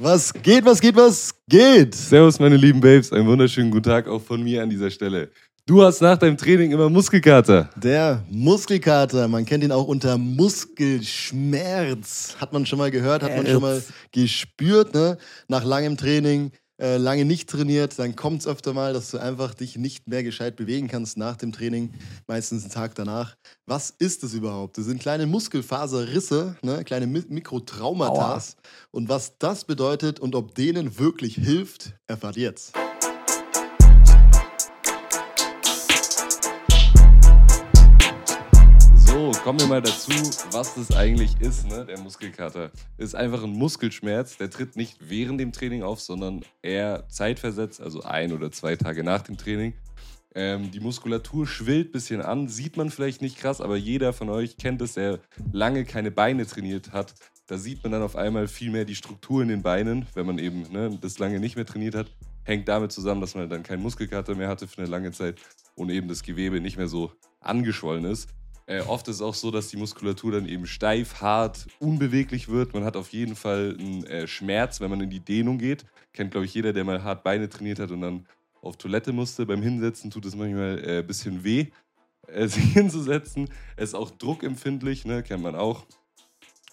Was geht, was geht, was geht? Servus, meine lieben Babes. Einen wunderschönen guten Tag auch von mir an dieser Stelle. Du hast nach deinem Training immer Muskelkater. Der Muskelkater, man kennt ihn auch unter Muskelschmerz. Hat man schon mal gehört, hat man schon mal gespürt, ne? Nach langem Training äh, lange nicht trainiert, dann kommt es öfter mal, dass du einfach dich nicht mehr gescheit bewegen kannst nach dem Training, meistens einen Tag danach. Was ist das überhaupt? Das sind kleine Muskelfaserrisse, ne? kleine Mi Mikrotraumata. Und was das bedeutet und ob denen wirklich hilft, erfahrt jetzt. So, kommen wir mal dazu, was das eigentlich ist, ne? Der Muskelkater. Ist einfach ein Muskelschmerz, der tritt nicht während dem Training auf, sondern eher zeitversetzt, also ein oder zwei Tage nach dem Training. Ähm, die Muskulatur schwillt ein bisschen an, sieht man vielleicht nicht krass, aber jeder von euch kennt es, der lange keine Beine trainiert hat. Da sieht man dann auf einmal viel mehr die Struktur in den Beinen, wenn man eben ne, das lange nicht mehr trainiert hat. Hängt damit zusammen, dass man dann keinen Muskelkater mehr hatte für eine lange Zeit und eben das Gewebe nicht mehr so angeschwollen ist. Äh, oft ist es auch so, dass die Muskulatur dann eben steif, hart, unbeweglich wird. Man hat auf jeden Fall einen äh, Schmerz, wenn man in die Dehnung geht. Kennt, glaube ich, jeder, der mal hart Beine trainiert hat und dann auf Toilette musste. Beim Hinsetzen tut es manchmal ein äh, bisschen weh, äh, sich hinzusetzen. Es ist auch druckempfindlich, ne? kennt man auch.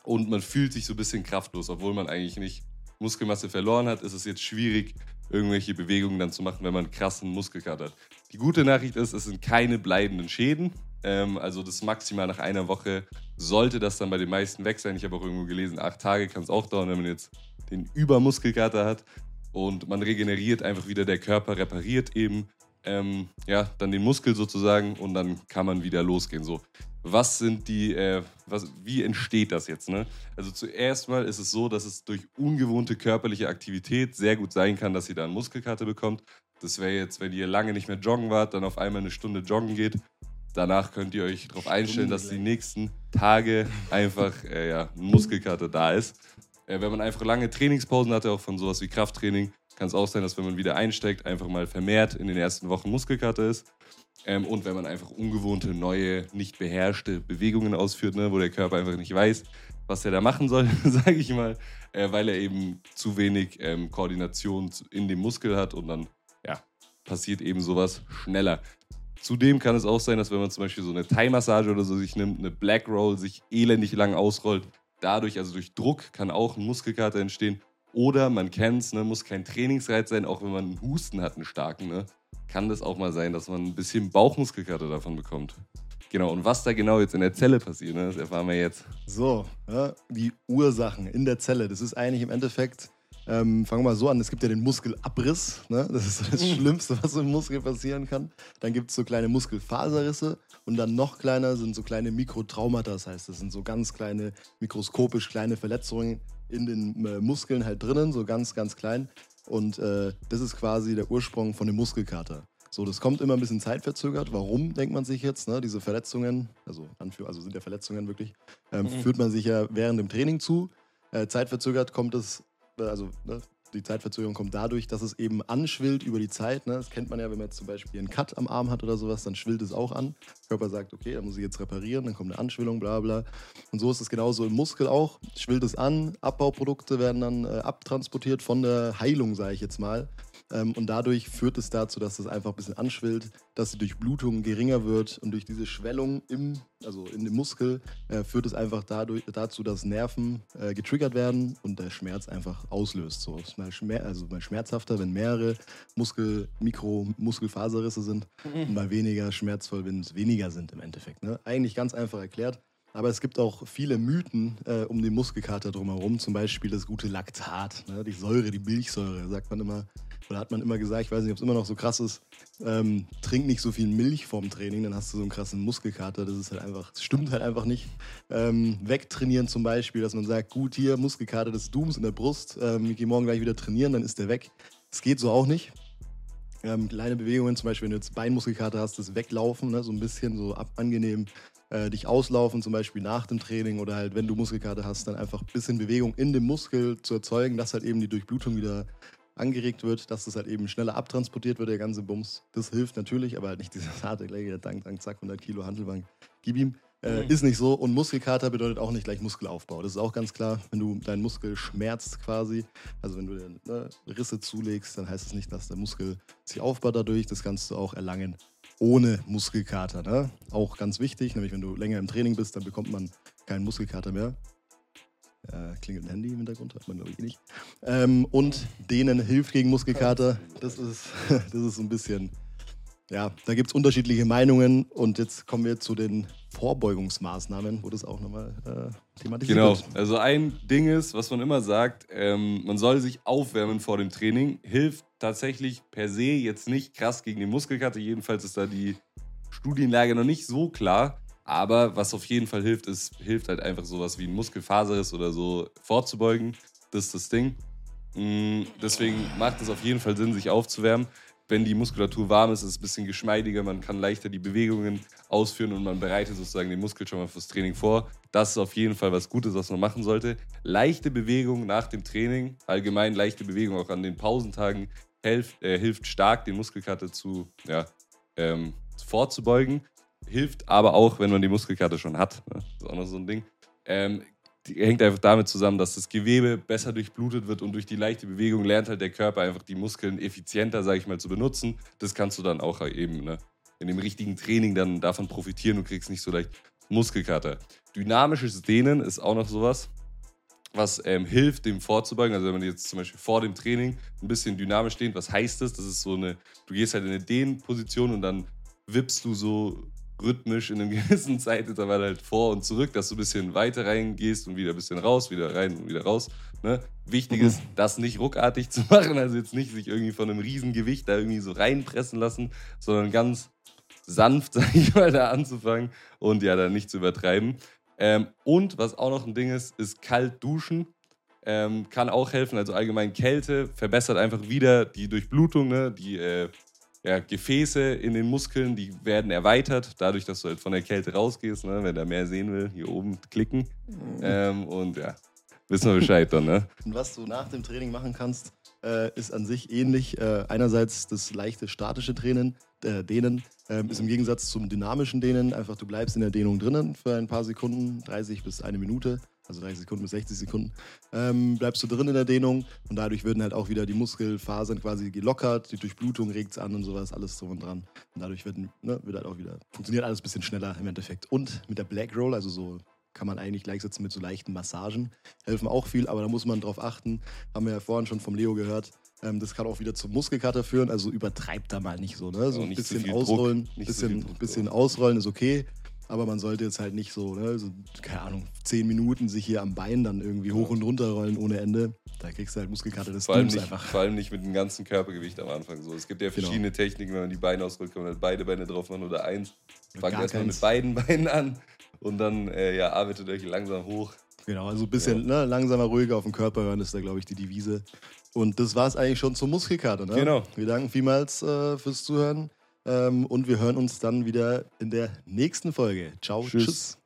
Und man fühlt sich so ein bisschen kraftlos, obwohl man eigentlich nicht Muskelmasse verloren hat, ist es jetzt schwierig, irgendwelche Bewegungen dann zu machen, wenn man einen krassen Muskelkater hat. Die gute Nachricht ist, es sind keine bleibenden Schäden. Ähm, also das maximal nach einer Woche sollte das dann bei den meisten weg sein. Ich habe auch irgendwo gelesen, acht Tage kann es auch dauern, wenn man jetzt den Übermuskelkater hat. Und man regeneriert einfach wieder, der Körper repariert eben ähm, ja, dann den Muskel sozusagen und dann kann man wieder losgehen. So, was sind die, äh, was, wie entsteht das jetzt? Ne? Also zuerst mal ist es so, dass es durch ungewohnte körperliche Aktivität sehr gut sein kann, dass ihr da einen Muskelkater bekommt. Das wäre jetzt, wenn ihr lange nicht mehr joggen wart, dann auf einmal eine Stunde joggen geht danach könnt ihr euch darauf einstellen, dass die nächsten Tage einfach äh, ja, ein Muskelkater da ist. Äh, wenn man einfach lange Trainingspausen hatte, auch von sowas wie Krafttraining, kann es auch sein, dass wenn man wieder einsteigt, einfach mal vermehrt in den ersten Wochen Muskelkater ist. Ähm, und wenn man einfach ungewohnte, neue, nicht beherrschte Bewegungen ausführt, ne, wo der Körper einfach nicht weiß, was er da machen soll, sage ich mal, äh, weil er eben zu wenig ähm, Koordination in dem Muskel hat und dann ja, passiert eben sowas schneller. Zudem kann es auch sein, dass wenn man zum Beispiel so eine Thai-Massage oder so sich nimmt, eine Black Roll sich elendig lang ausrollt, dadurch, also durch Druck, kann auch ein Muskelkater entstehen. Oder man kennt es, ne, muss kein Trainingsreiz sein, auch wenn man einen Husten hat, einen starken, ne, kann das auch mal sein, dass man ein bisschen Bauchmuskelkater davon bekommt. Genau, und was da genau jetzt in der Zelle passiert, ne, das erfahren wir jetzt. So, ja, die Ursachen in der Zelle, das ist eigentlich im Endeffekt ähm, fangen wir mal so an, es gibt ja den Muskelabriss, ne? das ist das mhm. Schlimmste, was im Muskel passieren kann. Dann gibt es so kleine Muskelfaserrisse und dann noch kleiner sind so kleine Mikrotraumata, das heißt, das sind so ganz kleine, mikroskopisch kleine Verletzungen in den äh, Muskeln halt drinnen, so ganz, ganz klein. Und äh, das ist quasi der Ursprung von dem Muskelkater. So, das kommt immer ein bisschen zeitverzögert. Warum, denkt man sich jetzt? Ne? Diese Verletzungen, also, also sind ja Verletzungen wirklich, ähm, mhm. führt man sich ja während dem Training zu. Äh, zeitverzögert kommt es also ne, die Zeitverzögerung kommt dadurch, dass es eben anschwillt über die Zeit. Ne? Das kennt man ja, wenn man jetzt zum Beispiel einen Cut am Arm hat oder sowas, dann schwillt es auch an. Der Körper sagt, okay, da muss ich jetzt reparieren, dann kommt eine Anschwillung, bla bla. Und so ist es genauso im Muskel auch. Schwillt es an, Abbauprodukte werden dann äh, abtransportiert von der Heilung, sage ich jetzt mal. Ähm, und dadurch führt es dazu, dass es einfach ein bisschen anschwillt, dass die Durchblutung geringer wird und durch diese Schwellung im, also in dem Muskel äh, führt es einfach dadurch, dazu, dass Nerven äh, getriggert werden und der Schmerz einfach auslöst. So ist mal, schmer also mal schmerzhafter, wenn mehrere Muskel, Mikro, Muskelfaserrisse sind mhm. und mal weniger schmerzvoll, wenn es weniger sind im Endeffekt. Ne? Eigentlich ganz einfach erklärt. Aber es gibt auch viele Mythen äh, um den Muskelkater drumherum, zum Beispiel das gute Laktat, ne? die Säure, die Milchsäure, sagt man immer, oder hat man immer gesagt, ich weiß nicht, ob es immer noch so krass ist, ähm, trink nicht so viel Milch vorm Training, dann hast du so einen krassen Muskelkater. Das ist halt einfach, das stimmt halt einfach nicht. Ähm, wegtrainieren zum Beispiel, dass man sagt, gut, hier Muskelkater des Dooms in der Brust, ähm, ich gehe morgen gleich wieder trainieren, dann ist der weg. Das geht so auch nicht. Ähm, kleine Bewegungen, zum Beispiel, wenn du jetzt Beinmuskelkater hast, das Weglaufen, ne, so ein bisschen so ab, angenehm äh, dich auslaufen, zum Beispiel nach dem Training oder halt, wenn du Muskelkater hast, dann einfach ein bisschen Bewegung in dem Muskel zu erzeugen, dass halt eben die Durchblutung wieder angeregt wird, dass das halt eben schneller abtransportiert wird, der ganze Bums. Das hilft natürlich, aber halt nicht dieser harte, gleiche Dank, Dank, zack, 100 Kilo Handelbank, gib ihm. Äh, Mhm. Ist nicht so. Und Muskelkater bedeutet auch nicht gleich Muskelaufbau. Das ist auch ganz klar. Wenn du deinen Muskel schmerzt quasi, also wenn du dir ne, Risse zulegst, dann heißt es nicht, dass der Muskel sich aufbaut dadurch. Das kannst du auch erlangen ohne Muskelkater. Ne? Auch ganz wichtig, nämlich wenn du länger im Training bist, dann bekommt man keinen Muskelkater mehr. Äh, klingelt ein Handy im Hintergrund, hat man glaube ich eh nicht. Ähm, und denen hilft gegen Muskelkater. Das ist, das ist ein bisschen, ja, da gibt es unterschiedliche Meinungen. Und jetzt kommen wir zu den Vorbeugungsmaßnahmen, wo das auch nochmal äh, thematisiert Genau. wird. Also ein Ding ist, was man immer sagt, ähm, man soll sich aufwärmen vor dem Training. Hilft tatsächlich per se jetzt nicht krass gegen die Muskelkater. Jedenfalls ist da die Studienlage noch nicht so klar. Aber was auf jeden Fall hilft, ist, hilft halt einfach sowas wie ein Muskelfaserriss oder so vorzubeugen. Das ist das Ding. Mm, Deswegen macht es auf jeden Fall Sinn, sich aufzuwärmen. Wenn die Muskulatur warm ist, ist es ein bisschen geschmeidiger, man kann leichter die Bewegungen ausführen und man bereitet sozusagen den Muskel schon mal fürs Training vor. Das ist auf jeden Fall was Gutes, was man machen sollte. Leichte Bewegung nach dem Training, allgemein leichte Bewegung auch an den Pausentagen, hilft, äh, hilft stark, den Muskelkater zu, ja, ähm, vorzubeugen. Hilft aber auch, wenn man die Muskelkater schon hat. Ne? Das ist auch noch so ein Ding. Ähm, hängt einfach damit zusammen, dass das Gewebe besser durchblutet wird und durch die leichte Bewegung lernt halt der Körper einfach die Muskeln effizienter, sage ich mal, zu benutzen. Das kannst du dann auch eben ne, in dem richtigen Training dann davon profitieren und kriegst nicht so leicht Muskelkater. Dynamisches Dehnen ist auch noch sowas, was ähm, hilft, dem vorzubeugen. Also wenn man jetzt zum Beispiel vor dem Training ein bisschen dynamisch dehnt, was heißt das? Das ist so eine, du gehst halt in eine Dehnposition und dann wippst du so rhythmisch in einem gewissen Zeitintervall halt vor und zurück, dass du ein bisschen weiter reingehst und wieder ein bisschen raus, wieder rein und wieder raus. Ne? Wichtig ist, das nicht ruckartig zu machen, also jetzt nicht sich irgendwie von einem Riesengewicht da irgendwie so reinpressen lassen, sondern ganz sanft, sag ich mal, da anzufangen und ja, dann nicht zu übertreiben. Ähm, und was auch noch ein Ding ist, ist kalt duschen. Ähm, kann auch helfen, also allgemein Kälte verbessert einfach wieder die Durchblutung, ne? die äh, ja, Gefäße in den Muskeln, die werden erweitert, dadurch, dass du halt von der Kälte rausgehst, ne? wenn der mehr sehen will, hier oben klicken. Ähm, und ja, wissen wir Bescheid dann, ne? Und was du nach dem Training machen kannst, äh, ist an sich ähnlich. Äh, einerseits das leichte statische Dehnen, äh, Dehnen ähm, ist im Gegensatz zum dynamischen Dehnen einfach, du bleibst in der Dehnung drinnen für ein paar Sekunden, 30 bis eine Minute, also 30 Sekunden bis 60 Sekunden, ähm, bleibst du drin in der Dehnung und dadurch werden halt auch wieder die Muskelfasern quasi gelockert, die Durchblutung regt es an und sowas, alles drum und dran. Und dadurch wird, ne, wird halt auch wieder, funktioniert alles ein bisschen schneller im Endeffekt. Und mit der Black Roll, also so kann man eigentlich gleichsetzen mit so leichten Massagen. Helfen auch viel, aber da muss man drauf achten. Haben wir ja vorhin schon vom Leo gehört. Ähm, das kann auch wieder zum Muskelkater führen, also übertreibt da mal nicht so. Ne? So ein bisschen ausrollen, bisschen, bisschen ausrollen ist okay. Aber man sollte jetzt halt nicht so, ne, so, keine Ahnung, zehn Minuten sich hier am Bein dann irgendwie hoch und runter rollen ohne Ende. Da kriegst du halt Muskelkater des Vor allem, nicht, einfach. vor allem nicht mit dem ganzen Körpergewicht am Anfang. So. Es gibt ja Genau. verschiedene Techniken, wenn man die Beine ausrollt, kann man halt beide Beine drauf machen oder eins. Fangt erstmal keins. mit beiden Beinen an und dann äh, ja, arbeitet euch langsam hoch. Genau, also ein bisschen ne, langsamer, ruhiger auf den Körper hören, ist da, glaube ich, die Devise. Und das war es eigentlich schon zur Muskelkater. Ne? Genau. Wir danken vielmals äh, fürs Zuhören ähm, und wir hören uns dann wieder in der nächsten Folge. Ciao, Tschüss. tschüss.